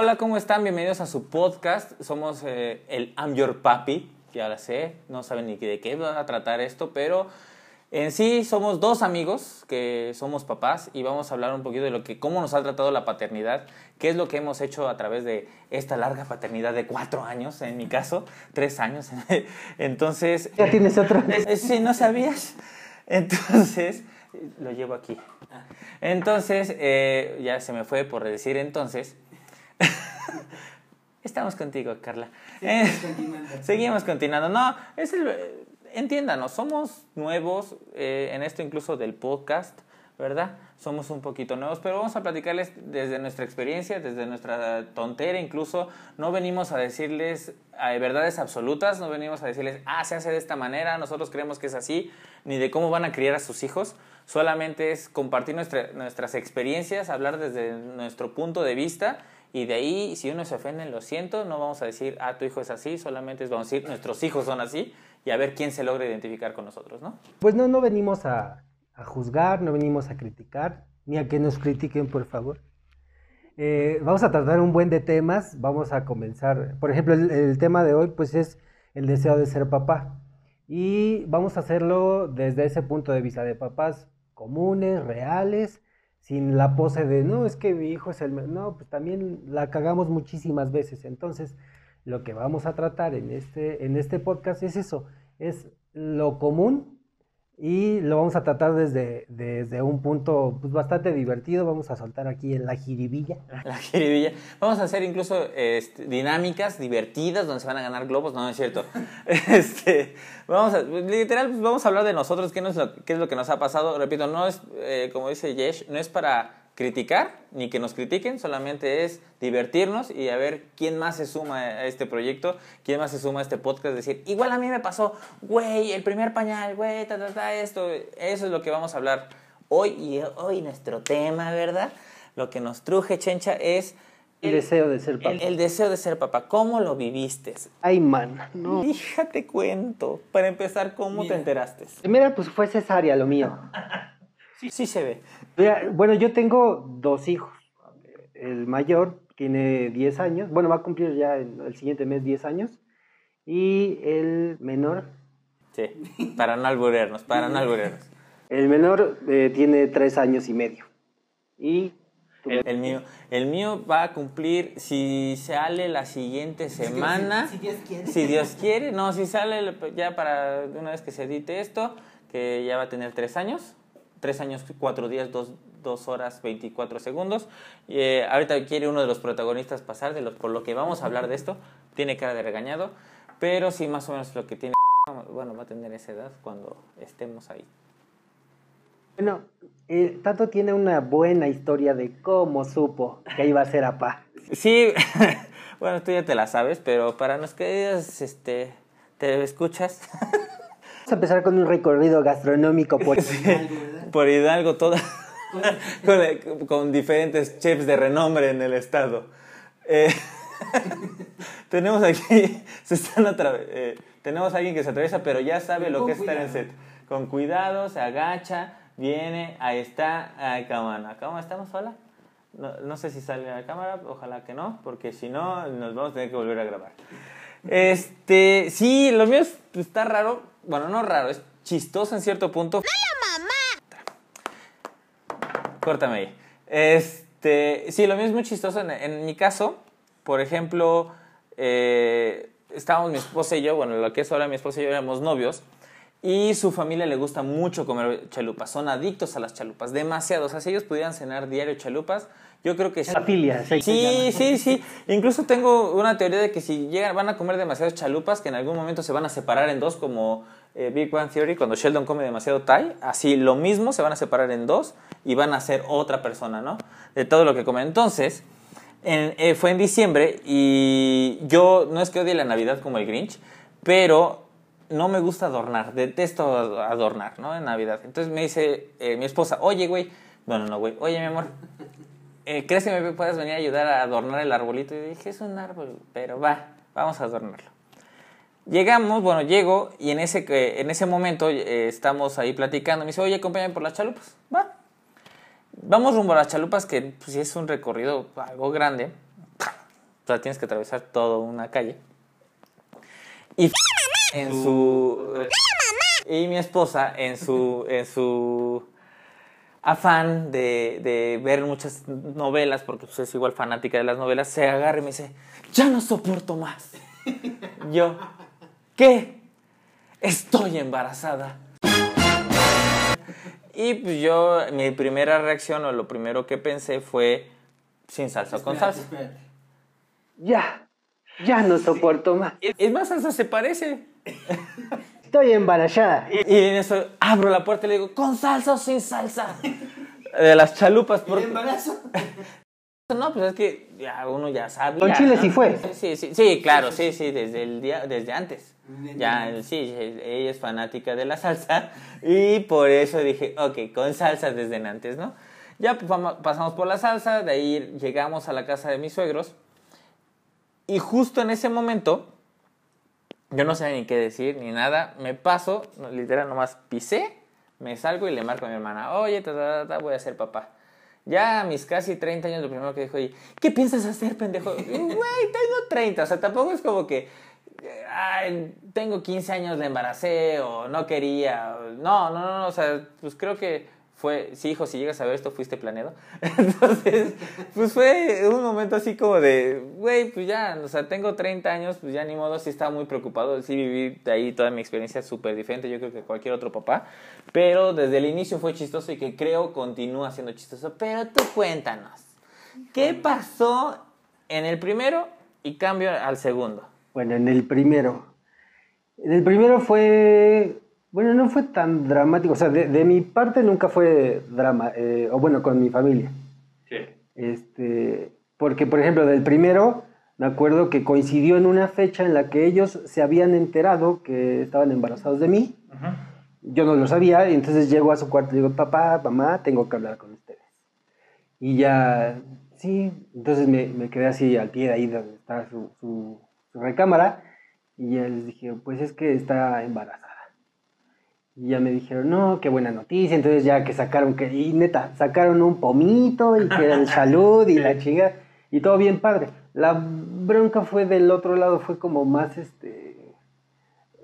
Hola, ¿cómo están? Bienvenidos a su podcast. Somos eh, el I'm Your Papi, ya la sé, no saben ni de qué va a tratar esto, pero en sí somos dos amigos que somos papás y vamos a hablar un poquito de lo que, cómo nos ha tratado la paternidad, qué es lo que hemos hecho a través de esta larga paternidad de cuatro años, en mi caso, tres años. Entonces... ¿Ya tienes otro? Sí, no sabías. Entonces, lo llevo aquí. Entonces, eh, ya se me fue por decir entonces. Estamos contigo, Carla. Seguimos Eh, continuando. Seguimos continuando. No, es el, entiéndanos, somos nuevos eh, en esto incluso del podcast, ¿verdad? Somos un poquito nuevos, pero vamos a platicarles desde nuestra experiencia, desde nuestra tontera incluso. No venimos a decirles eh, verdades absolutas, no venimos a decirles, ah, se hace de esta manera, nosotros creemos que es así, ni de cómo van a criar a sus hijos. Solamente es compartir nuestra- nuestras experiencias, hablar desde nuestro punto de vista y de ahí, si uno se ofende, lo siento, no vamos a decir, ah, tu hijo es así, solamente vamos a decir, nuestros hijos son así y a ver quién se logra identificar con nosotros, ¿no? Pues no, no venimos a, a juzgar, no venimos a criticar, ni a que nos critiquen, por favor. Eh, vamos a tratar un buen de temas, vamos a comenzar. Por ejemplo, el, el tema de hoy, pues es el deseo de ser papá. Y vamos a hacerlo desde ese punto de vista de papás comunes, reales, sin la pose de, no, es que mi hijo es el... me-". No, pues también la cagamos muchísimas veces. Entonces, lo que vamos a tratar en este, en este podcast es eso, es lo común y lo vamos a tratar desde, desde un punto pues, bastante divertido. Vamos a soltar aquí en la jiribilla. La jiribilla. Vamos a hacer incluso este, dinámicas divertidas donde se van a ganar globos. No, no es cierto. Este, vamos a, literal, pues, vamos a hablar de nosotros, qué, nos qué es lo que nos ha pasado. Repito, no es, eh, como dice Yesh, no es para criticar ni que nos critiquen, solamente es divertirnos y a ver quién más se suma a este proyecto, quién más se suma a este podcast. Decir, igual a mí me pasó, güey, el primer pañal, güey, ta, ta, ta, esto. Eso es lo que vamos a hablar hoy y hoy nuestro tema, ¿verdad? Lo que nos truje, Chencha, es El deseo de ser papá. el, el deseo de ser papá. ¿Cómo lo viviste? Ay, man, no. Fíjate cuento. Para empezar, ¿cómo te enteraste? Primero, pues fue cesárea lo mío. Sí, sí se ve. Mira, bueno, yo tengo dos hijos. El mayor tiene 10 años. Bueno, va a cumplir ya el, el siguiente mes 10 años. Y el menor, Sí, para no alburearnos, para no alburearnos. el menor eh, tiene 3 años y medio. Y El, el mío, el mío va a cumplir, si sale la siguiente semana, si Dios quiere. si Dios quiere, no, si sale ya para una vez que se edite esto, que ya va a tener tres años, tres años, cuatro días, dos, dos horas, 24 segundos. Eh, ahorita quiere uno de los protagonistas pasar, de los, por lo que vamos a hablar de esto, tiene cara de regañado, pero sí más o menos lo que tiene, bueno, va a tener esa edad cuando estemos ahí. bueno, eh, Tato tiene una buena historia de cómo supo que iba a ser papá. Sí, bueno, tú ya te la sabes, pero para los que este, te escuchas Vamos a empezar con un recorrido gastronómico por... por Hidalgo, toda, con, con diferentes chefs de renombre en el estado. Eh, tenemos aquí, se están eh, tenemos a alguien que se atraviesa, pero ya sabe lo que es estar en set. Con cuidado, se agacha, viene, ahí está, ay, cámara. ¿Cómo estamos? Hola. No, no sé si sale a la cámara, ojalá que no, porque si no, nos vamos a tener que volver a grabar. Este, sí, lo mío es- está raro, bueno, no raro, es chistoso en cierto punto. Córtame ahí. Este, sí, lo mío es muy chistoso. En, en mi caso, por ejemplo, eh, estábamos mi esposa y yo, bueno, lo que es ahora mi esposa y yo éramos novios, y su familia le gusta mucho comer chalupas. Son adictos a las chalupas, demasiado. O sea, si ellos pudieran cenar diario chalupas, yo creo que sí. La filia, sí. Sí, sí, sí. Incluso tengo una teoría de que si llegan, van a comer demasiadas chalupas, que en algún momento se van a separar en dos, como eh, Big Bang Theory, cuando Sheldon come demasiado Thai. Así lo mismo, se van a separar en dos y van a ser otra persona, ¿no? De todo lo que comen. Entonces, en- eh, fue en diciembre y yo no es que odie la Navidad como el Grinch, pero no me gusta adornar, detesto adornar, ¿no? En Navidad. Entonces me dice eh, mi esposa, oye, güey, bueno, no, güey, oye, mi amor, ¿crees que me puedas venir a ayudar a adornar el arbolito? Y dije, es un árbol, pero va, vamos a adornarlo. Llegamos, bueno, llego y en ese, que- en ese momento eh, estamos ahí platicando. Me dice, oye, acompáñame por las chalupas. Va. Vamos rumbo a las chalupas, que pues, es un recorrido algo grande. sea, tienes que atravesar toda una calle. Y en su... Y mi esposa en su... En su afán de, de, ver muchas novelas, porque pues, es igual fanática de las novelas, se agarra y me dice, ya no soporto más. Yo, ¿qué? Estoy embarazada. Y pues yo, mi primera reacción o lo primero que pensé fue, sin salsa o con salsa. Ya, ya no soporto más. Es más, salsa se parece. Estoy embarazada. Y, en eso abro la puerta y le digo, ¿con salsa o sin salsa? De las chalupas. Por... embarazo? No, pues es que ya uno ya sabe. Con Chile sí fue. Sí, sí, sí, claro, sí, sí, desde el día, desde antes. Ya, sí, ella es fanática de la salsa y por eso dije, ok, con salsa desde antes, ¿no? Ya pues, pasamos por la salsa, de ahí llegamos a la casa de mis suegros y justo en ese momento yo no sé ni qué decir ni nada. Me paso, literal, nomás pisé, me salgo y le marco a mi hermana, oye, voy a ser papá. Ya a mis casi 30 años, lo primero que dijo, ¿qué piensas hacer, pendejo? Güey, tengo 30, o sea, tampoco es como que, ay, tengo 15 años, le embaracé o no quería. No, no, no, o sea, pues creo que fue, sí, hijo, si llegas a ver esto, fuiste planeado. Entonces, pues fue un momento así como de, güey, pues ya, o sea, tengo 30 años, pues ya ni modo, sí estaba muy preocupado, sí viví de ahí toda mi experiencia súper diferente, yo creo que cualquier otro papá, pero desde el inicio fue chistoso y que creo continúa siendo chistoso. Pero tú cuéntanos, ¿qué pasó en el primero y cambio al segundo? Bueno, en el primero. En el primero fue bueno, no fue tan dramático. O sea, de, mi parte nunca fue drama. Eh, o bueno, con mi familia. Sí. Este, porque, por ejemplo, del primero, me acuerdo que coincidió en una fecha en la que ellos se habían enterado que estaban embarazados de mí. Yo no lo sabía, y entonces llego a su cuarto y digo, papá, mamá, tengo que hablar con ustedes. Y ya, sí, entonces me, quedé así al pie de ahí donde está su, su, su recámara. Y ya les dije, pues es que está embarazada. Y ya me dijeron, no, qué buena noticia. Entonces ya que sacaron, que, y neta, sacaron un pomito y que era el salud y la chinga. Y todo bien padre. La bronca fue del otro lado, fue como más, este,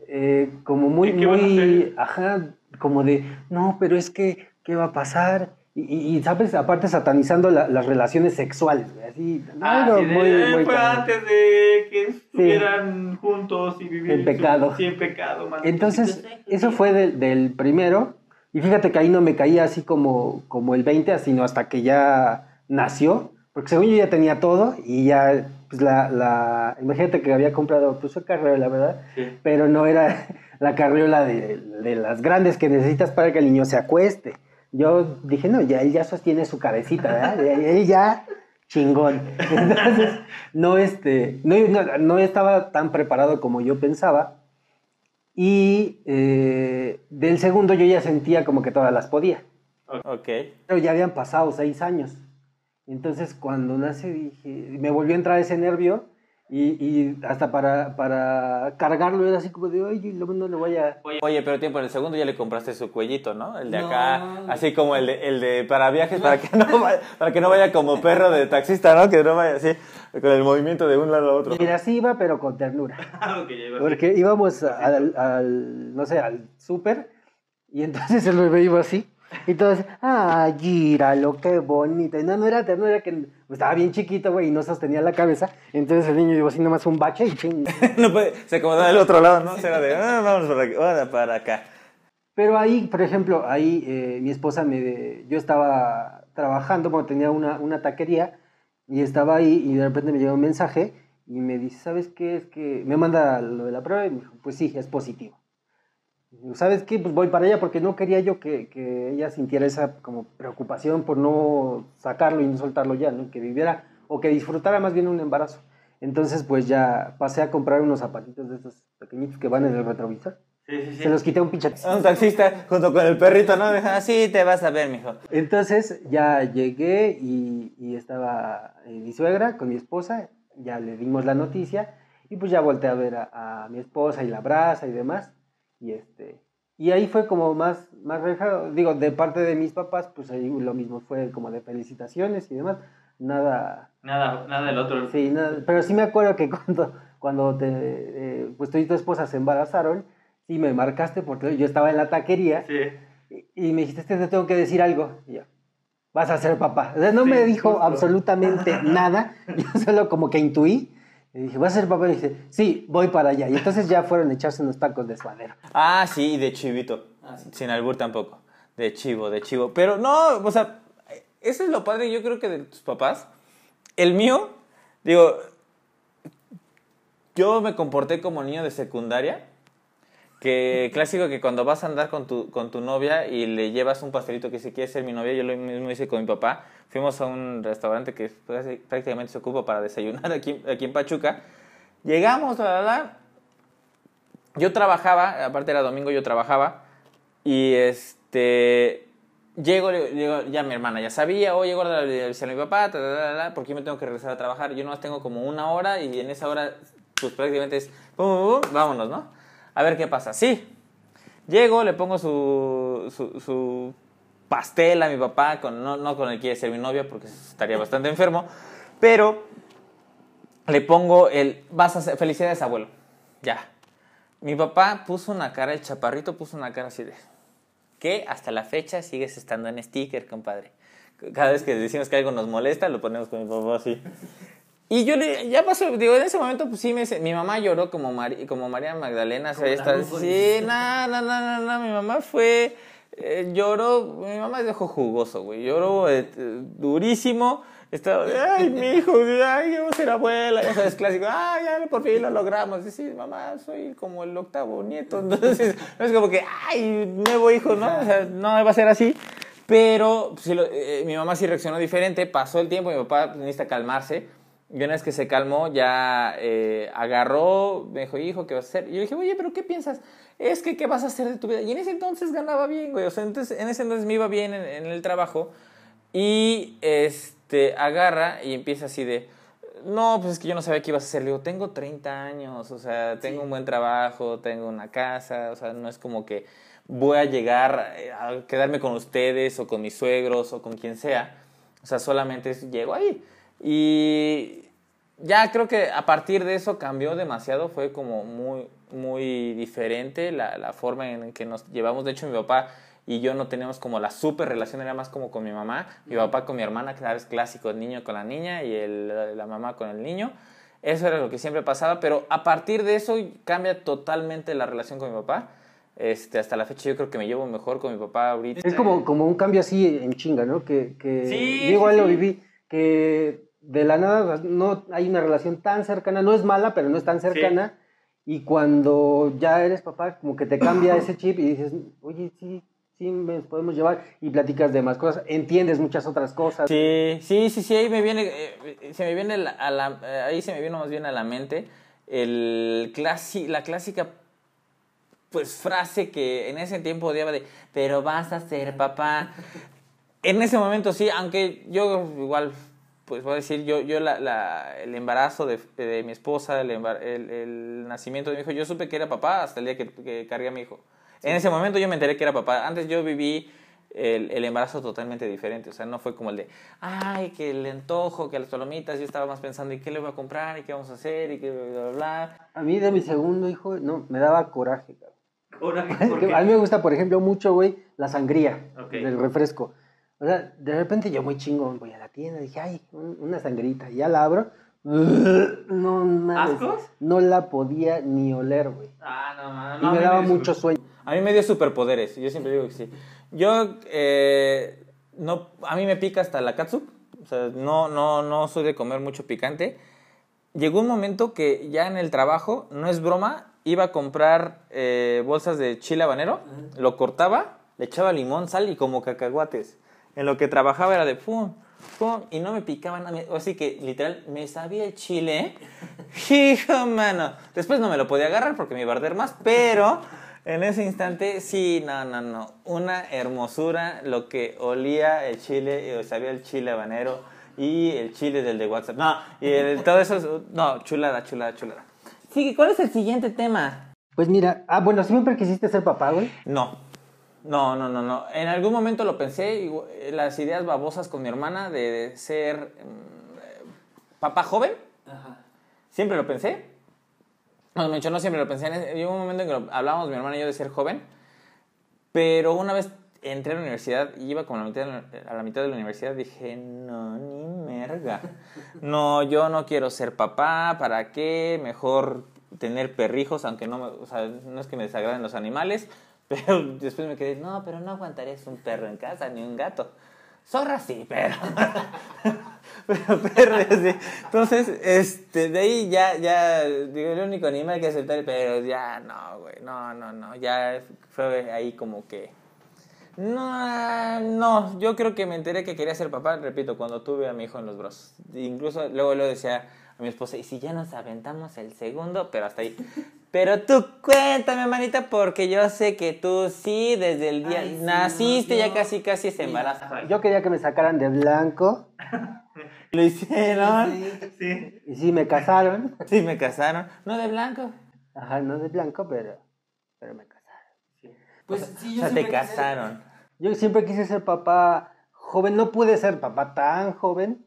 eh, como muy, muy, ajá, como de, no, pero es que, ¿qué va a pasar? Y, y, ¿sabes? Aparte satanizando las relaciones sexuales, así. Ah, muy, muy fue antes de que estuvieran juntos y vivir en pecado. sí, en pecado. Entonces, eso fue del, del, primero. Y fíjate que ahí no me caía así como, como el 20, sino hasta que ya nació. Porque según yo ya tenía todo y ya, pues la, la imagínate que había comprado, pues su carriola, ¿verdad? Pero no era la carriola de, de las grandes que necesitas para que el niño se acueste yo dije, no, ya él ya sostiene su cabecita, ¿verdad? él ya chingón. Entonces, no, este, no, no, estaba tan preparado como yo pensaba. Y eh, del segundo yo ya sentía como que todas las podía. Ok. Pero ya habían pasado seis años. Entonces, cuando nace, dije, me volvió a entrar ese nervio y, y, hasta para, para cargarlo era así como de, oye, no le voy a... Oye, pero tiempo, en el segundo ya le compraste su cuellito, ¿no? El de acá, así como el de, el de para viajes, para que, no vaya, para que no vaya como perro de taxista, ¿no? Que no vaya así, con el movimiento de un lado a otro. Mira, sí iba, pero con ternura. Porque íbamos al, al, no sé, al súper, y entonces el bebé iba así. Y todos, ah, gíralo, qué bonito. no, no era ternura, era que estaba bien chiquito, güey, y no sostenía la cabeza. Entonces el niño iba así nomás un bache y ching. no puede, se acomodaba del otro lado, ¿no? Se era de, ah, vamos para acá, para acá. Pero ahí, por ejemplo, ahí eh, mi esposa me... Yo estaba trabajando, cuando tenía una, una taquería, y estaba ahí, y de repente me llegó un mensaje, y me dice, ¿sabes qué? Es que me manda lo de la prueba, y me dijo, pues sí, es positivo. ¿Sabes qué? Pues voy para ella porque no quería yo que, que, ella sintiera esa como preocupación por no sacarlo y no soltarlo ya, ¿no? Que viviera o que disfrutara más bien un embarazo. Entonces, pues ya pasé a comprar unos zapatitos de estos pequeñitos que van en el retrovisor. Sí, sí, sí. Se los quité a un pinche Un taxista junto con el perrito, ¿no? Así te vas a ver, mijo. Entonces ya llegué y, y estaba eh, mi suegra con mi esposa, ya le dimos la noticia y pues ya volteé a ver a, a mi esposa y la abraza y demás. Y, este, y ahí fue como más, más relajado. Digo, de parte de mis papás, pues ahí lo mismo fue como de felicitaciones y demás. nada... Nada, nada del otro. Sí, nada, pero sí me acuerdo que cuando, cuando te, eh, pues tú y tu esposa se embarazaron, sí me marcaste porque yo estaba en la taquería Sí. y, y me dijiste, "Este, te tengo que decir algo. Y yo, vas a ser papá. O sea, no me dijo justo. absolutamente nada, yo solo como que intuí. Y dije, ¿vas a ser papá? Y dije, sí, voy para allá. Y entonces ya fueron a echarse unos tacos de suadero. Ah, sí, de chivito. Sin albur tampoco. De chivo, de chivo. Pero no, o sea, eso es lo padre, yo creo que de tus papás. El mío, digo, yo me comporté como niño de secundaria. Que clásico que cuando vas a andar con tu, con tu novia y le llevas un pastelito que si quiere ser mi novia, yo lo mismo hice con mi papá. Fuimos a un restaurante que prácticamente se ocupa para desayunar aquí, aquí en Pachuca. Llegamos, la, la, la. Yo trabajaba, aparte era domingo, yo trabajaba. Y este. Llego, le- llego, ya mi hermana ya sabía, o llego a avisar a mi papá, ta, ta, porque yo me tengo que regresar a trabajar. Yo nomás tengo como una hora y en esa hora, pues prácticamente es, pum, pum, pum, vámonos, ¿no? A ver qué pasa. Sí, llego, le pongo su, su, pastel a mi papá, con, no, no con el que quiere ser mi novia, porque estaría bastante enfermo, pero le pongo el, vas a hacer, felicidades abuelo, ya. Mi papá puso una cara, el chaparrito puso una cara así de, que hasta la fecha sigues estando en sticker, compadre. Cada vez que decimos que algo nos molesta, lo ponemos con mi papá así. Y yo le, ya pasó, digo, en ese momento, pues sí, me, mi mamá lloró como, Mari- como María Magdalena. o sea, güey. sí, no, no, no, no, no, mi mamá fue, eh, lloró, mi mamá es de ojo jugoso, güey, lloró eh, durísimo. Estaba, ay, mi hijo, ay, yo voy a ser abuela, ya sabes, clásico, ay, ya por fin lo logramos. Y sí, mamá, soy como el octavo nieto. Entonces, no es como que, ay, nuevo hijo, ¿no? O sea, no va a ser así. Pero sí lo- eh, mi mamá sí reaccionó diferente, pasó el tiempo, mi papá pues, necesita calmarse. Y una vez que se calmó, ya eh, agarró, me dijo, hijo, ¿qué vas a hacer? Y yo dije, oye, pero ¿qué piensas? Es que, ¿qué vas a hacer de tu vida? Y en ese entonces ganaba bien, güey. O sea, entonces, en ese entonces me iba bien en, en el trabajo. Y este, agarra y empieza así de, no, pues es que yo no sabía qué ibas a hacer. Le digo, tengo 30 años, o sea, tengo un buen trabajo, tengo una casa, o sea, no es como que voy a llegar eh, a quedarme con ustedes o con mis suegros o con quien sea. O sea, solamente es- llego ahí. Y ya creo que a partir de eso cambió demasiado, fue como muy, muy diferente la, la forma en que nos llevamos. De hecho, mi papá y yo no teníamos como la super relación, era más como con mi mamá, mi papá con mi hermana, que sabes, clásico, el niño con la niña y el- la mamá con el niño. Eso era lo que siempre pasaba, pero a partir de eso cambia totalmente la relación con mi papá. Este, hasta la fecha yo creo que me llevo mejor con mi papá ahorita. Es como, como un cambio así en chinga, ¿no? Que, que Sí, yo igual sí, lo viví, que de la nada no hay una relación tan cercana, no es mala, pero no es tan cercana. Y cuando ya eres papá, como que te cambia ese chip y dices, oye, sí, sí, nos podemos llevar y platicas de más cosas, entiendes muchas otras cosas. Sí, sí, sí, sí, ahí me viene, eh, se me viene a la, eh, ahí se me vino más bien a la mente el clasi, la clásica pues frase que en ese tiempo odiaba de, pero vas a ser papá. En ese momento sí, aunque yo igual, pues voy a decir, yo, yo la, la- el embarazo de, de mi esposa, el, embar- el, el nacimiento de mi hijo, yo supe que era papá hasta el día que, que cargué a mi hijo. En ese momento yo me enteré que era papá. Antes yo viví el, el embarazo totalmente diferente. O sea, no fue como el de, ay, que el antojo, que las palomitas. Yo estaba más pensando, ¿y qué le voy a comprar? ¿Y qué vamos a hacer? ¿Y qué bla, bla, bla? A mí de mi segundo hijo, no, me daba coraje, cabrón. Coraje, ¿por qué? A mí me gusta, por ejemplo, mucho, güey, la sangría Ok. del refresco. O sea, de repente yo muy chingón voy a la tienda, dije, ay, un- una sangrita, y ya la abro. No, mames, ¿Ascos? no la podía ni oler, güey. Ah, no, no, Y no. me daba mucho sueño. A mí me dio superpoderes. Yo siempre digo que sí. Yo, eh, no, a mí me pica hasta la catsup. O sea, no, no, no soy de comer mucho picante. Llegó un momento que ya en el trabajo, no es broma, iba a comprar eh, bolsas de chile habanero, lo cortaba, le echaba limón, sal y como cacahuates. En lo que trabajaba era de pum, pum, y no me picaba nada. Así que literal me sabía el chile. Hijo, mano. Después no me lo podía agarrar porque me iba a arder más, pero en ese instante sí, no, no, no. Una hermosura lo que olía el chile, eh, sabía el chile habanero y el chile del de WhatsApp. No, y el- todo eso, es- no, chulada, chulada, chulada. Sí, ¿cuál es el siguiente tema? Pues mira, ah, bueno, siempre quisiste ser papá, güey. No, No, no, no, no. En algún momento lo pensé, las ideas babosas con mi hermana de ser mm, papá joven. Ajá. Siempre lo pensé. No, yo no siempre lo pensé. Hubo un momento en que hablábamos mi hermana y yo de ser joven. Pero una vez entré a la universidad y iba como a la mitad de la, a la mitad de la universidad, dije, no, ni merga. No, yo no quiero ser papá, ¿para qué? Mejor tener perrijos, aunque no, o sea, no es que me desagraden los animales, pero después me quedé, no, pero no aguantarías un perro en casa ni un gato. Zorra sí, pero. pero perro sí. Entonces, este, de ahí ya, ya, digo, el único animal que aceptar, pero ya no, güey, no, no, no. Ya fue ahí como que no, no, yo creo que me enteré que quería ser papá, repito, cuando tuve a mi hijo en los brazos. Incluso luego lo decía a mi esposa, y si ya nos aventamos el segundo, pero hasta ahí. Pero tú cuéntame, manita, porque yo sé que tú sí, desde el día naciste, ya casi casi se embaraza. Yo quería que me sacaran de blanco. Lo hicieron. Sí. Y sí, me casaron. Sí, me casaron. No de blanco. Ajá, no de blanco, pero, pero me pues sí, yo o sea, te casaron. yo siempre quise ser papá joven, no pude ser papá tan joven,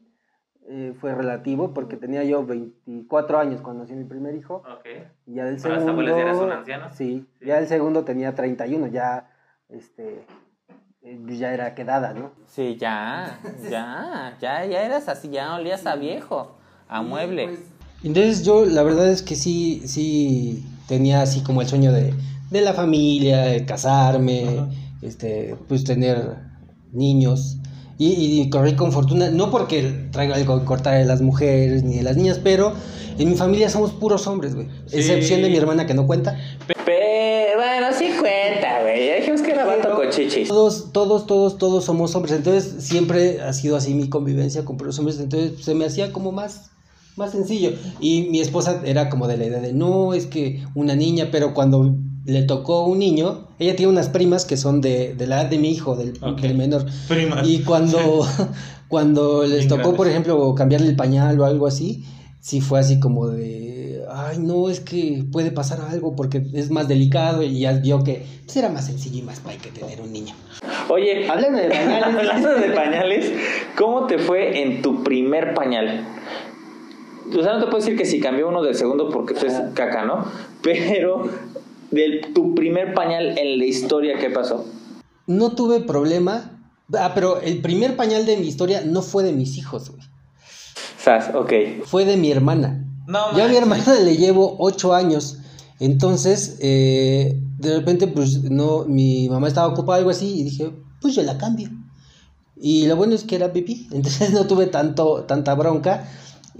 eh, fue relativo porque tenía yo 24 años cuando nací mi primer hijo. Ok. Y ya del segundo. ¿Las eras un anciano? Sí, ya el segundo tenía 31, ya, este, eh, ya era quedada, ¿no? Sí, ya, ya, ya, ya eras así, ya olías a viejo, a mueble. Pues, Entonces yo, la verdad es que sí, sí tenía así como el sueño de de la familia, de casarme, este, pues tener niños. Y, y, corrí con fortuna, no porque traigo algo en contra de las mujeres ni de las niñas, pero en mi familia somos puros hombres, güey. Excepción de mi hermana que no cuenta. Pero, bueno, sí cuenta, güey. Dijimos que era vato con chichis. Todos, todos, todos, todos somos hombres. Entonces, siempre ha sido así mi convivencia con puros hombres. Entonces, se me hacía como más, más sencillo. Y mi esposa era como de la idea de, no, es que una niña, pero cuando le tocó un niño, ella tiene unas primas que son de, de la edad de mi hijo, del, menor. Y cuando, cuando les tocó, por ejemplo, cambiarle el pañal o algo así, sí fue así como de, ay, no, es que puede pasar algo porque es más delicado y ya vio que pues, era más sencillo y más para que tener un niño. Oye, hablando de pañales, hablando de pañales, ¿cómo te fue en tu primer pañal? O sea, no te puedo decir que si cambió uno del segundo porque es caca, ¿no? Pero de tu primer pañal en la historia, ¿qué pasó? No tuve problema. Ah, pero el primer pañal de mi historia no fue de mis hijos, güey. Sas, ok. Fue de mi hermana. No, Yo a mi hermana le llevo ocho años. Entonces, eh, de repente, pues, no, mi mamá estaba ocupada algo así y dije, pues yo la cambio. Y lo bueno es que era pipí, entonces no tuve tanto, tanta bronca.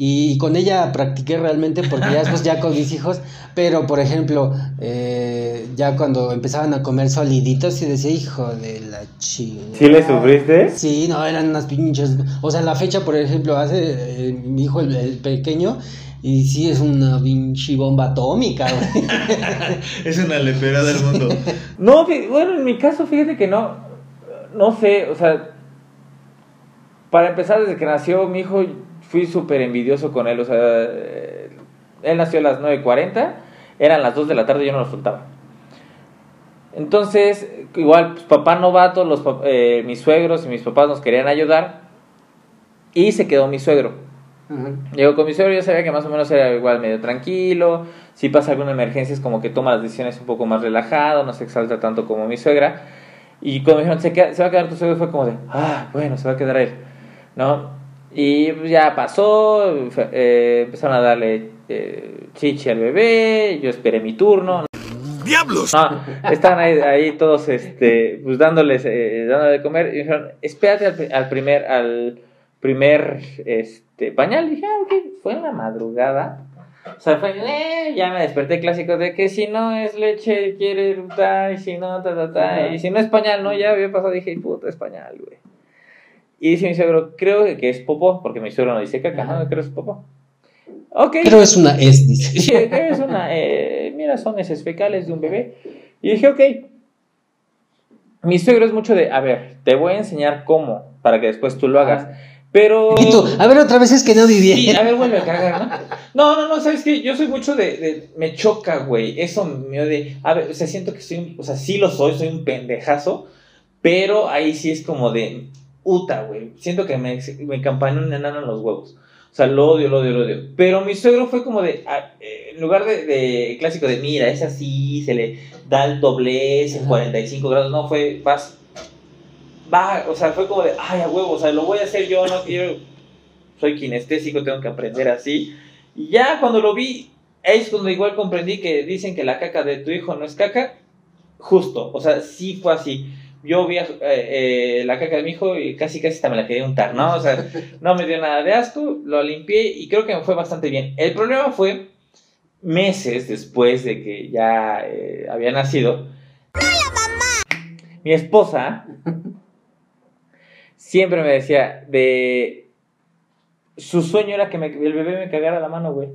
Y con ella practiqué realmente porque ya después ya con mis hijos, pero por ejemplo, eh, ya cuando empezaban a comer soliditos y decía, hijo de la chingada. ¿Sí le sufriste? Sí, no, eran unas pinches. O sea, la fecha, por ejemplo, hace eh, mi hijo el, pequeño. Y sí, es una pinche bomba atómica, es una lepera del mundo. no, bueno, en mi caso, fíjate que no. No sé, o sea. Para empezar, desde que nació mi hijo, fui súper envidioso con él. O sea, eh, él nació a las 9.40, eran las 2 de la tarde y yo no lo soltaba. Entonces, igual, pues, papá novato, los, eh, mis suegros y mis papás nos querían ayudar y se quedó mi suegro. Llegó con mi suegro, yo sabía que más o menos era igual medio tranquilo. Si pasa alguna emergencia, es como que toma las decisiones un poco más relajado, no se exalta tanto como mi suegra. Y cuando me dijeron, se, se va a quedar tu suegro, fue como de, ah, bueno, se va a quedar él. ¿No? Y pues, ya pasó, eh, empezaron a darle eh, chichi al bebé, yo esperé mi turno. ¡Diablos! No, están ahí, ahí, todos este, pues dándoles eh, dándole de comer. Y dijeron, espérate al, al, primer, al primer este, pañal. Y dije, ah, ok, fue en la madrugada. O sea, fue, eh, ya me desperté clásico de que si no es leche, quiere eructar, y si no, ta, ta, ta. Y si no es pañal, no, ya había pasado, dije, puta, es pañal, güey. Y dice mi suegro, creo que es popó, porque mi suegro no dice caca, no, creo que es popó. Ok. Pero es una es, dice. Sí, es una, eh, mira, son heces fecales de un bebé. Y dije, ok. Mi suegro es mucho de, a ver, te voy a enseñar cómo, para que después tú lo hagas. Pero. Y tú, a ver, otra vez es que no. Sí, a ver, vuelve a cagar, ¿no? No, no, no, ¿sabes qué? Yo soy mucho de. de me choca, güey. Eso me de. A ver, o sea, siento que soy. un- O sea, sí lo soy, soy un pendejazo. Pero ahí sí es como de. Uta, güey. Siento que me, me campañó un enano en los huevos. O sea, lo odio, lo odio, lo odio. Pero mi suegro fue como de. ah, eh, en lugar de, de clásico de, mira, es así, se le da el doblez en Ajá. 45 grados. No, fue. Vas. Va, o sea, fue como de, ay, a huevo, o sea, lo voy a hacer yo, no quiero. Soy kinestésico, tengo que aprender así. Y ya cuando lo vi, es cuando igual comprendí que dicen que la caca de tu hijo no es caca. Justo, o sea, sí fue así. Yo vi eh, eh, la caca de mi hijo y casi casi hasta me la quería untar, ¿no? O sea, no me dio nada de asco, lo limpié y creo que me fue bastante bien. El problema fue meses después de que ya eh, había nacido. Mi esposa siempre me decía de su sueño era que me- el bebé me cagara la mano, güey.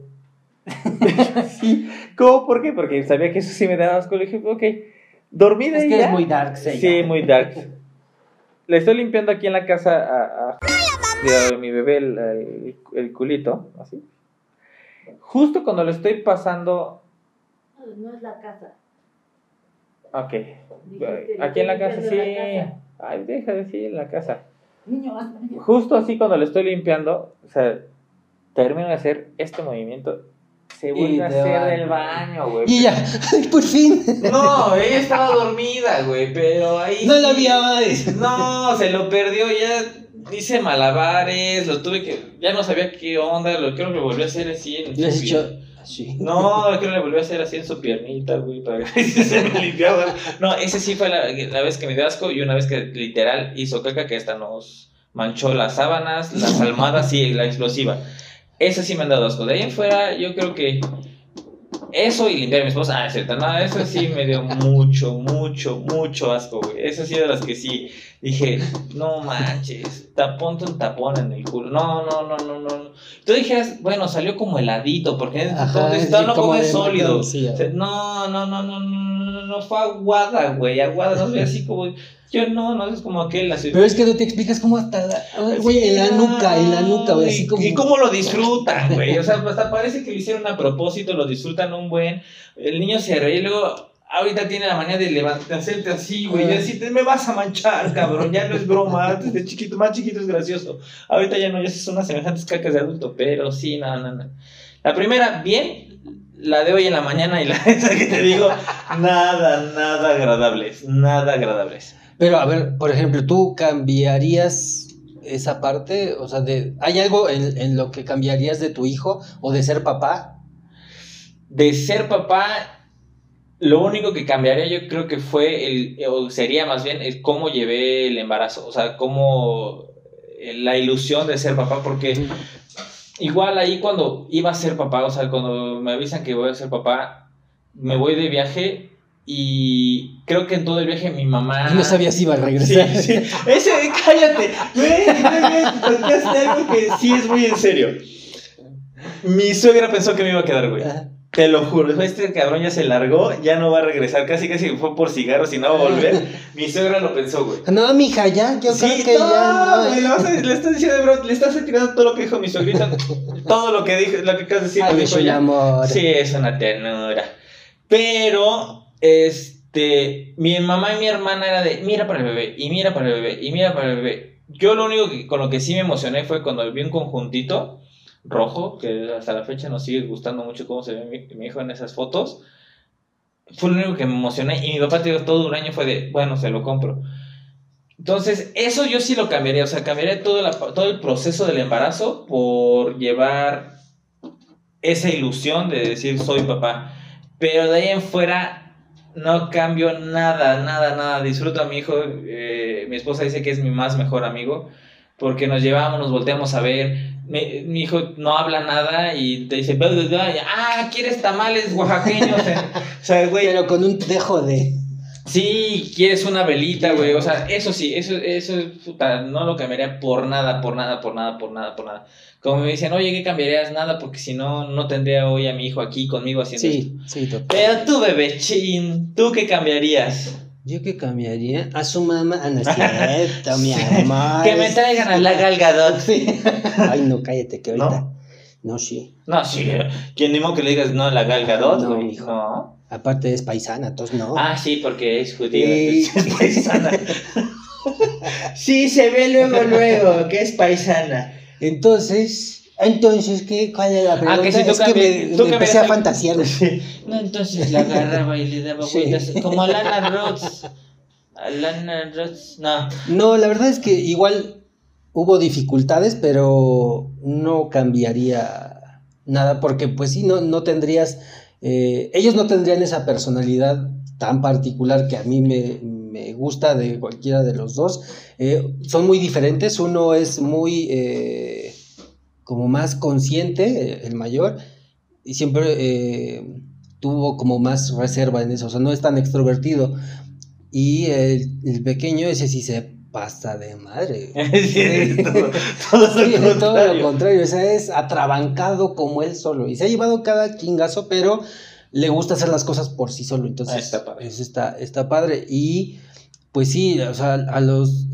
sí. ¿Cómo? ¿Por qué? Porque sabía que eso sí me daba asco. Le dije, ok, dormida Es que ya. es muy dark, ella. Sí, muy dark. Le estoy limpiando aquí en la casa a, mi bebé el, el- el culito, así. Justo cuando le estoy pasando, No es la casa. ok, Dijiste, aquí en la casa, sí. la casa. Ay, deja de decir en la casa. Niño. Justo así cuando lo estoy limpiando, o sea, termino de hacer este movimiento, se vuelve a hacer del baño, güey. Y ya, ay, por fin. No, ella estaba dormida, güey, pero ahí. No la sí- vi más. No, se lo perdió, ya hice malabares, lo tuve que. Ya no sabía qué onda, lo creo que lo volví a hacer así en. Le has hecho así. No, creo que lo volví a hacer así en su piernita, güey, para que se me limpiaba. No, ese sí fue la, la vez que me dio asco y una vez que literal hizo caca que hasta nos manchó las sábanas, las almohadas y la explosiva. Eso sí me han dado asco. De ahí en fuera, yo creo que eso y limpiar a mi esposa, ah, es cierto, no, eso sí me dio mucho, mucho, mucho asco, güey. Eso sí de las que sí dije, no manches, ponte un tapón en el culo. No, no, no, no, no. Tú dijeras, bueno, salió como heladito, porque Ajá, donde sí, está no como como es de sólido. O sea, no, no, no, no, no, no, fue aguada, güey, aguada, no sé, así como, yo no, no es como aquel así. Pero es que no te explicas cómo hasta la. Güey, en la nuca, en la nuca, güey, así como. Y cómo lo disfrutan, güey. O sea, hasta parece que lo hicieron a propósito, lo disfrutan un buen. El niño se ríe y luego. Ahorita tiene la manía de levantarse así, güey. Y así, te me vas a manchar, cabrón. Ya no es broma. Antes de chiquito, más chiquito es gracioso. Ahorita ya no, ya son unas semejantes cacas de adulto. Pero sí, no, no, no. La primera, bien. La de hoy en la mañana y la esa que te digo, nada, nada agradables. Nada agradables. Pero a ver, por ejemplo, ¿tú cambiarías esa parte? O sea, de, ¿hay algo en, en lo que cambiarías de tu hijo o de ser papá? de ser papá, lo único que cambiaría yo creo que fue el, o sería más bien el cómo llevé el embarazo, o sea, cómo eh, la ilusión de ser papá, porque igual ahí cuando iba a ser papá, o sea, cuando me avisan que voy a ser papá, me voy de viaje y creo que en todo el viaje mi mamá... No sabías si iba a Sí, regresar. sí. Ese, cállate. Güey, algo que sí es muy en serio. Mi suegra pensó que me iba a quedar, güey. Te lo juro, este cabrón ya se largó, ya no va a regresar, casi casi fue por cigarros y no va a volver. Mi suegra lo pensó, güey. No, mija, ya, yo Sí, creo que no, ya no. le, vas a- le estás diciendo, bro, le estás tirando todo lo que dijo mi suegrita, todo lo que dijo, lo que acabas de decir, Ay, lo dijo amor. Sí, es una ternura. Pero, este, mi mamá y mi hermana era de, mira para el bebé, y mira para el bebé, y mira para el bebé. Yo lo único que, con lo que sí me emocioné fue cuando vi un conjuntito rojo, que hasta la fecha nos sigue gustando mucho cómo se ve mi, hijo en esas fotos. Fue lo único que me emocioné, y mi papá, te digo, todo un año fue de, bueno, se lo compro. Entonces, eso yo sí lo cambiaría, o sea, cambiaría todo, todo el proceso del embarazo por llevar esa ilusión de decir soy papá. Pero de ahí en fuera no cambio nada, nada, nada. Disfruto a mi hijo. eh, mi esposa dice que es mi más mejor amigo. Porque nos llevamos, nos volteamos a ver. Mi, mi hijo no habla nada y te dice, "Bla, bla, bla", y, ah, ¿quieres tamales oaxaqueños? o sea, güey, Pero con un dejo de. Sí, quieres una velita, güey. O sea, eso sí, eso, eso, puta, no lo cambiaría por nada, por nada, por nada, por nada, por nada. Como me dicen, oye, ¿qué cambiarías? Nada, porque si no, no tendría hoy a mi hijo aquí conmigo haciendo esto. Sí, sí, total. Pero tú, bebé chin, ¿tú qué cambiarías? Yo que cambiaría a su mamá. Ah, no es cierto, mi amor. Que me traigan a la Galgadot. Ay, no, cállate, que ahorita. ¿No? No, sí. No, sí. ¿Quién modo que le digas no a la Galgadot, No. No. Aparte es paisana, entonces no. Ah, sí, porque es judío. Sí. es paisana. Sí, se ve luego, luego, que es paisana. Entonces, entonces, ¿qué, ¿cuál es la pregunta? Ah, que si tú es que me, tú me empecé a fantasear. No, entonces la agarraba y le daba Sí. vueltas. Como a Lana Rhodes. A Lana Rhodes. No. No, la verdad es que igual hubo dificultades, pero no cambiaría nada, porque pues sí, no, no tendrías, eh, ellos no tendrían esa personalidad tan particular que a mí me, me gusta de cualquiera de los dos. Eh, son muy diferentes, uno es muy eh, como más consciente, el mayor, y siempre eh, tuvo como más reserva en eso, o sea, no es tan extrovertido. Y el, el pequeño, ese sí se pasa de madre. Sí, todo, todo Sí, lo todo lo contrario, o sea, es atrabancado como él solo. Y se ha llevado cada chingazo, pero le gusta hacer las cosas por sí solo. Entonces, Ah, está padre. eso está, está padre. Y pues sí, o sea, a los.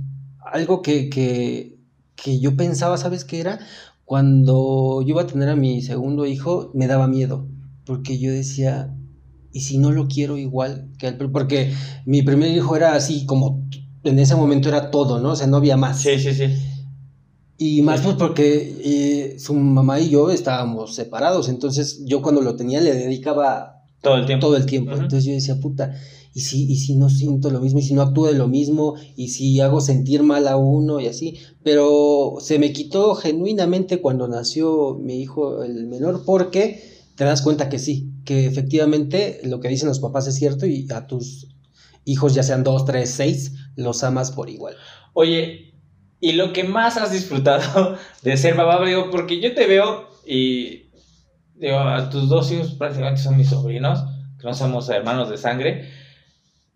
Algo que, que, que yo pensaba, ¿sabes qué era? Cuando yo iba a tener a mi segundo hijo, me daba miedo. Porque yo decía, ¿y si no lo quiero igual que al pr-?" Porque mi primer hijo era así como. En ese momento era todo, ¿no? O sea, no había más. Sí, sí, sí. Y más pues porque eh, su mamá y yo estábamos separados, entonces yo cuando lo tenía le dedicaba Todo el tiempo. todo el tiempo. Entonces yo decía, puta, ¿y si, y si no siento lo mismo? ¿Y si no actúo de lo mismo? ¿Y si hago sentir mal a uno? Y así. Pero se me quitó genuinamente cuando nació mi hijo el menor porque te das cuenta que sí, que efectivamente lo que dicen los papás es cierto y a tus hijos, ya sean dos, tres, seis, los amas por igual. Oye, ¿y lo que más has disfrutado de ser papá? Digo, porque yo te veo y digo, a tus dos hijos prácticamente son mis sobrinos, que no somos hermanos de sangre,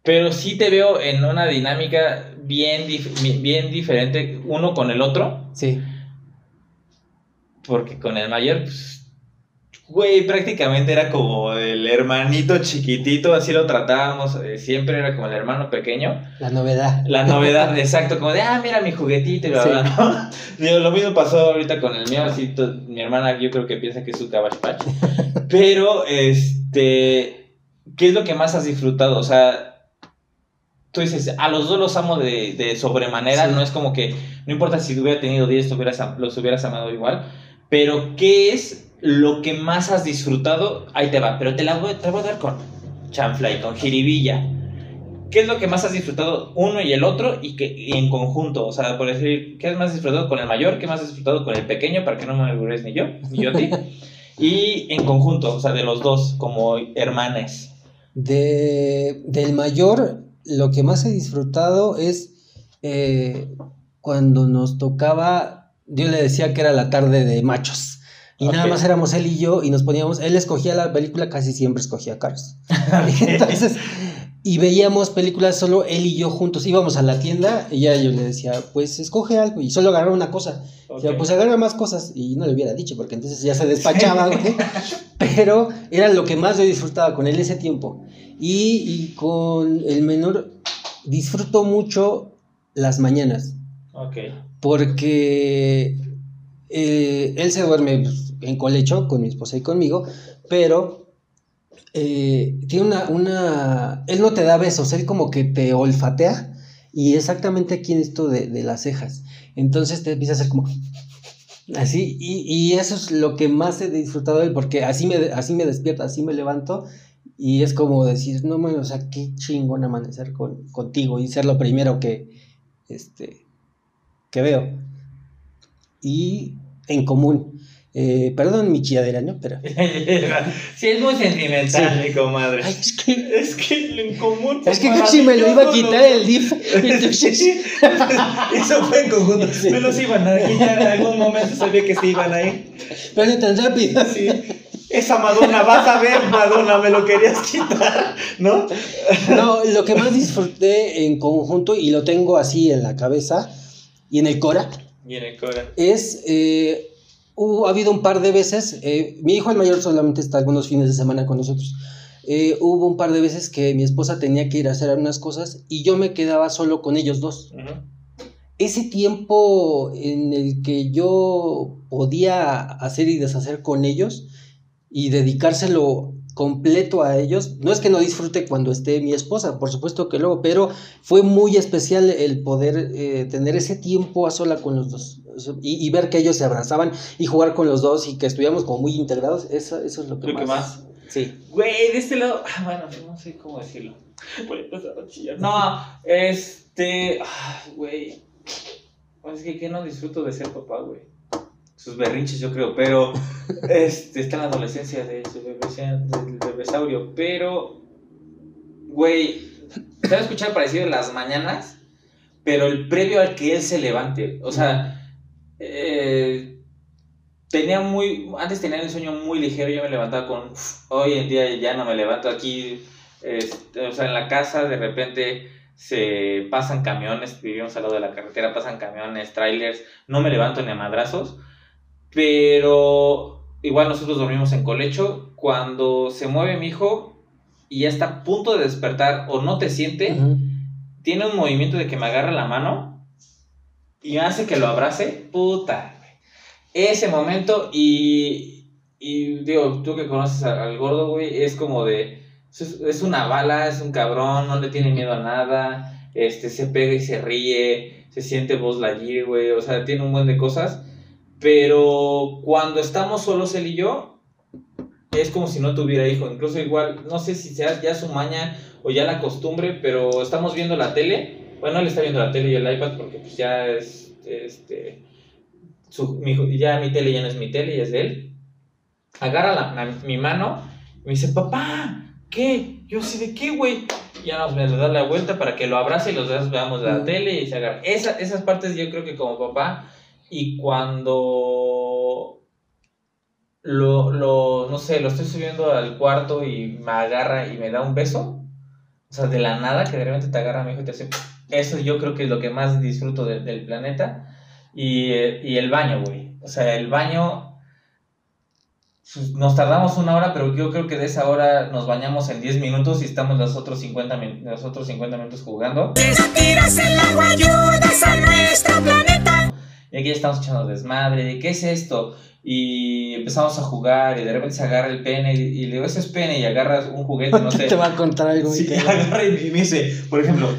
pero sí te veo en una dinámica bien, dif- bien diferente uno con el otro, Sí. porque con el mayor, pues, güey, prácticamente era como el hermanito chiquitito, así lo tratábamos, eh, siempre era como el hermano pequeño. La novedad. La novedad, exacto, como de, ah, mira mi juguetito y bla, Sí. bla, ¿no? Digo, lo mismo pasó ahorita con el mío, así, mi hermana yo creo que piensa que es su Cabbage Patch. Pero, este, ¿qué es lo que más has disfrutado? O sea, tú dices, a los dos los amo de, de sobremanera, Sí. no es como que, no importa si hubiera tenido 10, te hubieras am- los hubieras amado igual, pero ¿qué es lo que más has disfrutado? Ahí te va, pero te la voy, te la voy a dar con chanfla y con jiribilla. ¿Qué es lo que más has disfrutado uno y el otro y, que, y en conjunto? O sea, por decir, ¿qué has más disfrutado con el mayor? ¿Qué más has disfrutado con el pequeño? Para que no me aburres ni yo, ni yo a ti. y en conjunto, o sea, de los dos, como hermanes. De, del mayor, lo que más he disfrutado es eh, cuando nos tocaba, yo le decía que era la tarde de machos. Y nada más éramos él y yo y nos poníamos, él escogía la película, casi siempre escogía Cars. Entonces, y veíamos películas solo él y yo juntos. Íbamos a la tienda y ya yo le decía, pues escoge algo y solo agarraba una cosa. O sea, pues agarra más cosas y no le hubiera dicho porque entonces ya se despachaba. Pero era lo que más yo disfrutaba con él ese tiempo. Y, y con el menor disfruto mucho las mañanas Ok. porque eh, él se duerme en colecho con mi esposa y conmigo, pero eh, tiene una, una... Él no te da besos, él como que te olfatea y exactamente aquí en esto de, de las cejas. Entonces te empieza a hacer como... Así, y, y eso es lo que más he disfrutado de él, porque así me, así me despierta, así me levanto, y es como decir, no, man, o sea, qué chingón amanecer con, contigo y ser lo primero que, este, que veo. Y en común. Eh, perdón mi chilladera, ¿no? Pero. sí, es muy sentimental, Sí. mi comadre. Ay, es que. Es que en común. Es que casi me lo iba a quitar no- el DIF. Entonces. Eso fue en conjunto. Sí. Me los iban a quitar en algún momento, sabía que se iban a ir. Pero no tan rápido. Sí. Esa Madonna, vas a ver, Madonna, me lo querías quitar, ¿no? No, lo que más disfruté en conjunto, y lo tengo así en la cabeza y en el cora, Y en el Cora. es. eh, hubo- ha habido un par de veces. eh, mi hijo el mayor solamente está algunos fines de semana con nosotros. eh, hubo un par de veces que mi esposa tenía que ir a hacer unas cosas y yo me quedaba solo con ellos dos. Ese tiempo en el que yo podía hacer y deshacer con ellos y dedicárselo completo a ellos, no es que no disfrute cuando esté mi esposa, por supuesto que luego, pero fue muy especial el poder eh, tener ese tiempo a sola con los dos y, y ver que ellos se abrazaban y jugar con los dos y que estuviéramos como muy integrados, eso, eso es lo que más. Sí. Güey, de este lado. ah, Bueno, no sé cómo decirlo. Voy a empezar a chillar. No, este. Güey. Pues Es que, que no disfruto de ser papá, güey. Sus berrinches, yo creo, pero. Este, está en la adolescencia de su del bebesaurio, pero. Güey. Se va a escuchar parecido en las mañanas, pero el previo al que él se levante. O sea. Eh, tenía muy, antes tenía el sueño muy ligero, yo me levantaba con, uf, hoy en día ya no me levanto aquí, este, o sea, en la casa de repente se pasan camiones, vivimos al lado de la carretera, pasan camiones, trailers, no me levanto ni a madrazos, pero igual nosotros dormimos en colecho, cuando se mueve mi hijo y ya está a punto de despertar o no te siente, tiene un movimiento de que me agarra la mano y hace que lo abrace, puta. Ese momento y, y digo, tú que conoces al gordo, güey, es como de, es, una bala, es un cabrón, no le tiene miedo a nada, este, se pega y se ríe, se siente voz Lightyear, güey, o sea, tiene un buen de cosas, pero cuando estamos solos él y yo, es como si no tuviera hijo, incluso igual, no sé si sea ya su maña o ya la costumbre, pero estamos viendo la tele. Bueno, él está viendo la tele y el iPad porque pues ya es, este, su, mi, ya mi tele ya no es mi tele, ya es de él. Agarra la- la- mi mano y me dice, papá, ¿qué? Yo sé de qué, güey. Y ya nos me da la vuelta para que lo abrace y los dos veamos la tele y se agarra. Esa- esas partes yo creo que como papá y cuando lo, lo, no sé, lo estoy subiendo al cuarto y me agarra y me da un beso. O sea, de la nada, que de repente te agarra mi hijo y te hace... Eso yo creo que es lo que más disfruto de- del planeta. Y, y el baño, güey. O sea, el baño... pues, Nos tardamos una hora, pero yo creo que de esa hora nos bañamos en 10 minutos y estamos los otros 50, min- los otros 50 minutos jugando. El agua, a nuestro planeta. Y aquí estamos echando desmadre, de qué es esto. Y empezamos a jugar y de repente se agarra el pene y, y le digo, ese es pene y agarras un juguete, no sé. Te va a contar algo. Sí, cabrón. agarra y me dice, por ejemplo,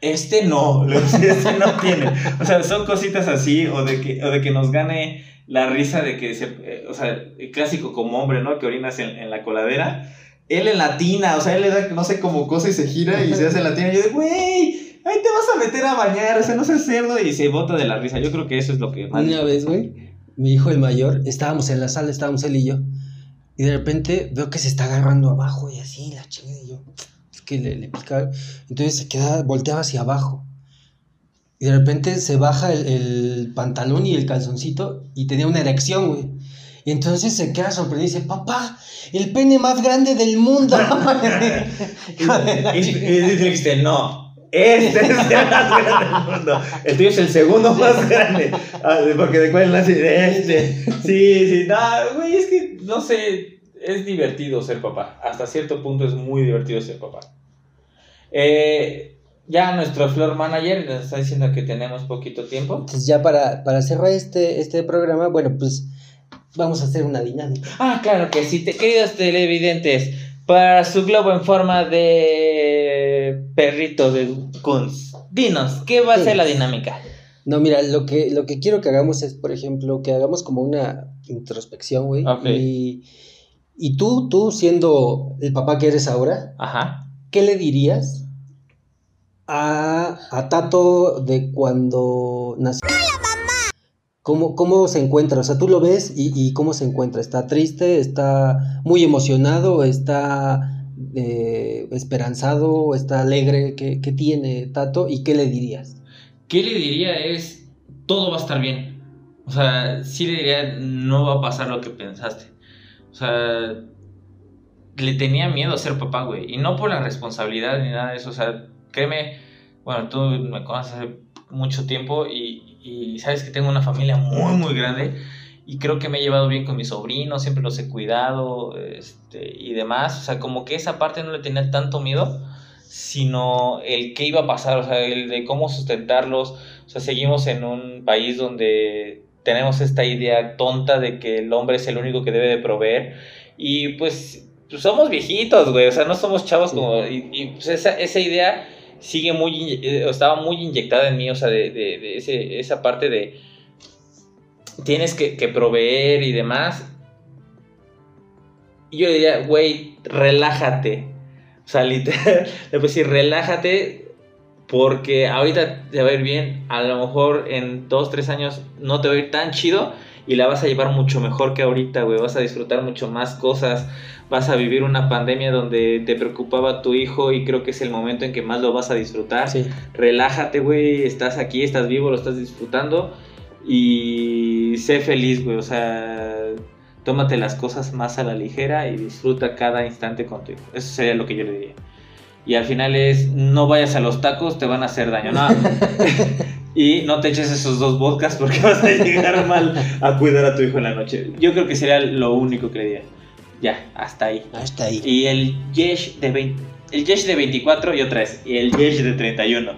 este no, le digo, "Sí, este no tiene. O sea, son cositas así, o de que, o de que nos gane la risa de que, se, eh, o sea, el clásico como hombre, ¿no? Que orinas en, en la coladera. Él en la tina, o sea, él le da, no sé, como cosa y se gira y se hace en la tina. Y yo de, güey, ahí te vas a meter a bañar, o sea, no seas cerdo y se bota de la risa. Yo creo que eso es lo que más. Una vez, güey, mi hijo el mayor, estábamos en la sala, estábamos él y yo, y de repente veo que se está agarrando abajo y así, la chingada, y yo, es que le, le pica, entonces se queda, volteaba hacia abajo, y de repente se baja el, el pantalón y el calzoncito, y tenía una erección, güey, y entonces se queda sorprendido y dice, papá, el pene más grande del mundo. Y, y dijiste, no. Este es el más grande del mundo. El tuyo es el segundo más grande. Ah, porque de cuál nace de este. Sí, sí, no, güey, es que no sé. Es divertido ser papá. Hasta cierto punto es muy divertido ser papá. Eh, ya nuestro floor manager nos está diciendo que tenemos poquito tiempo. Entonces ya para, para cerrar este, este programa, bueno, pues vamos a hacer una dinámica. Ah, claro que sí, te, queridos televidentes. Para su globo en forma de perrito de Kunz. Dinos, ¿qué va a ser la dinámica? No, mira, lo que, lo que quiero que hagamos es, por ejemplo, que hagamos como una introspección, güey. Ok. Y, y tú, tú siendo el papá que eres ahora, Ajá. ¿qué le dirías a, a Tato de cuando nació? ¿Cómo, ¿Cómo se encuentra? O sea, tú lo ves y, y cómo se encuentra. ¿Está triste? ¿Está muy emocionado? ¿Está eh, esperanzado? ¿Está alegre? ¿Qué, ¿Qué tiene Tato? ¿Y qué le dirías? ¿Qué le diría es, todo va a estar bien? O sea, sí le diría, no va a pasar lo que pensaste. O sea, le tenía miedo a ser papá, güey. Y no por la responsabilidad ni nada de eso. O sea, créeme, bueno, tú me conoces hace mucho tiempo y, y sabes que tengo una familia muy, muy grande. Y creo que me he llevado bien con mis sobrinos, siempre los he cuidado este, y demás. O sea, como que esa parte no le tenía tanto miedo, sino el qué iba a pasar, o sea, el de cómo sustentarlos. O sea, seguimos en un país donde tenemos esta idea tonta de que el hombre es el único que debe de proveer y pues, pues somos viejitos, güey, o sea, no somos chavos como... Y, y, pues esa, esa idea sigue muy, eh, estaba muy inyectada en mí, o sea, de, de, de ese, esa parte de tienes que, que proveer y demás. Y yo diría, güey, relájate. O sea, literal, le puedo decir, relájate porque ahorita te va a ir bien. A lo mejor en dos, tres años no te va a ir tan chido y la vas a llevar mucho mejor que ahorita, güey. Vas a disfrutar mucho más cosas. Vas a vivir una pandemia donde te preocupaba tu hijo y creo que es el momento en que más lo vas a disfrutar Sí. relájate, güey, estás aquí, estás vivo, lo estás disfrutando y sé feliz, güey, o sea, tómate las cosas más a la ligera y disfruta cada instante con tu hijo. Eso sería lo que yo le diría. Y al final es, no vayas a los tacos, te van a hacer daño, no. y no te eches esos dos vodkas porque vas a llegar mal a cuidar a tu hijo en la noche. Yo creo que sería lo único que le diría. Ya, hasta ahí. Hasta ahí. Y el Yesh de 20, el Yesh de 24 y otra vez. Y el Yesh de 31.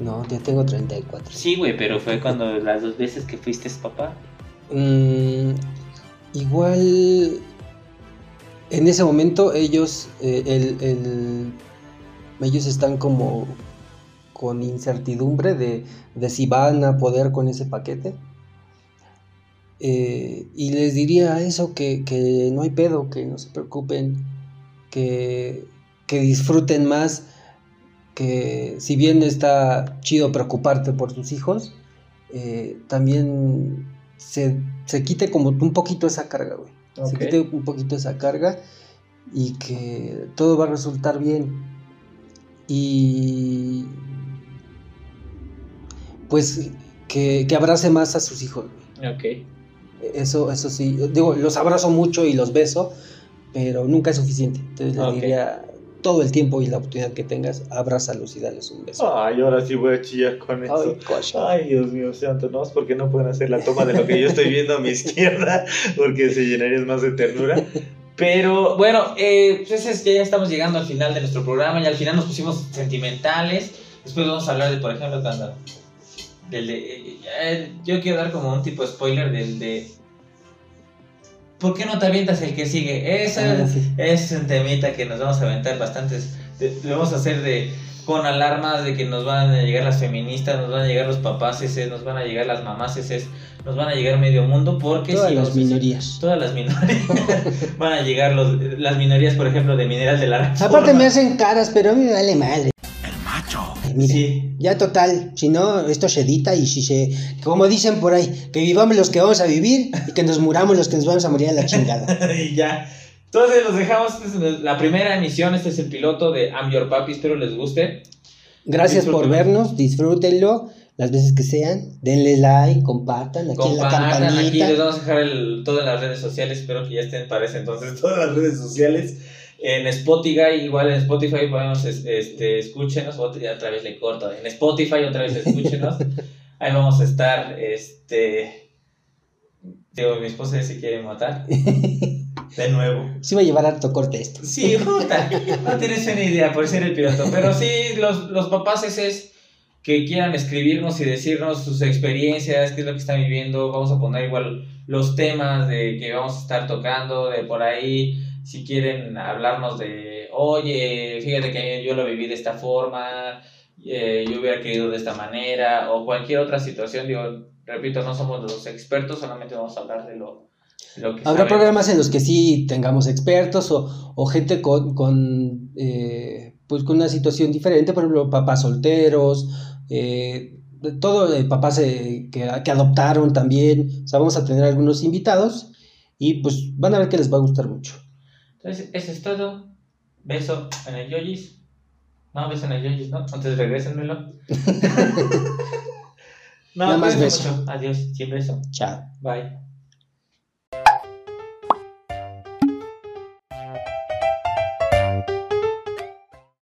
No, ya tengo 34. Sí, güey, pero fue cuando las dos veces que fuiste papá. Mm, igual en ese momento ellos eh, el, el- ellos están como con incertidumbre de, de si van a poder con ese paquete Eh, y les diría eso que, que no hay pedo que no se preocupen que, que disfruten más que si bien está chido preocuparte por tus hijos eh, también se, se quite como un poquito esa carga, güey. Se quite un poquito esa carga y que todo va a resultar bien. Y pues que, que abrace más a sus hijos. güey. Ok. Eso, eso sí. Digo, los abrazo mucho y los beso, pero nunca es suficiente. Entonces les Ok. diría todo el tiempo y la oportunidad que tengas, abrázalos y dales un beso. Ay, ahora sí voy a chillar con eso. Ay. Ay, Dios mío santo, no, es porque no pueden hacer la toma de lo que yo estoy viendo a mi izquierda, porque se llenaría más de ternura. Pero bueno, eh, pues es- ya estamos llegando al final de nuestro programa y al final nos pusimos sentimentales. Después vamos a hablar de, por ejemplo, cuando... Del de, eh, eh, yo quiero dar como un tipo de spoiler del de... ¿Por qué no te avientas el que sigue? Esa Ah, sí. es un temita que nos vamos a aventar bastantes. Lo vamos a hacer de con alarmas de que nos van a llegar las feministas, nos van a llegar los papás ese, nos van a llegar las mamás nos van a llegar medio mundo porque Todas si las nos- minorías. todas las minorías van a llegar los, las minorías, por ejemplo, de Mineral de la. Aparte me hacen caras, pero a mí me vale madre. Mira, Sí. Ya total, si no, esto se edita y si se... Como dicen por ahí, que vivamos los que vamos a vivir y que nos muramos los que nos vamos a morir a la chingada. y ya. Entonces los dejamos. Esta es la primera emisión. Este es el piloto de I'm Your Papi. Espero les guste. Gracias por vernos, disfrútenlo las veces que sean. Denle like, compartan aquí en la Compartan, aquí campanita. les vamos a dejar el, todo en las redes sociales. Espero que ya estén para ese entonces todas las redes sociales. En Spotify, igual en Spotify podemos, es- este, escúchenos, otra vez le corto, en Spotify otra vez escúchenos, ahí vamos a estar, este, digo, mi esposa se quiere matar, de nuevo. Sí va a llevar harto corte esto. Sí, puta, no tienes una idea por ser el piloto. Pero sí, los, los papás es que quieran escribirnos y decirnos sus experiencias, qué es lo que están viviendo. Vamos a poner igual los temas de que vamos a estar tocando, de por ahí. Si quieren hablarnos de, oye, fíjate que yo lo viví de esta forma, eh, yo hubiera querido de esta manera, o cualquier otra situación, digo, repito, no somos los expertos, solamente vamos a hablar de lo, de lo que Habrá sabemos. programas en los que sí tengamos expertos o, o gente con, con, eh, pues con una situación diferente, por ejemplo, papás solteros, eh, todo, papás que, que adoptaron también. O sea, vamos a tener algunos invitados y pues van a ver que les va a gustar mucho. Entonces, eso es todo. Beso en el yoyis. No, beso en el yoyis, ¿no? Entonces regrésenmelo. no, Nada más beso. mucho. Adiós, sin beso. Chao. Bye.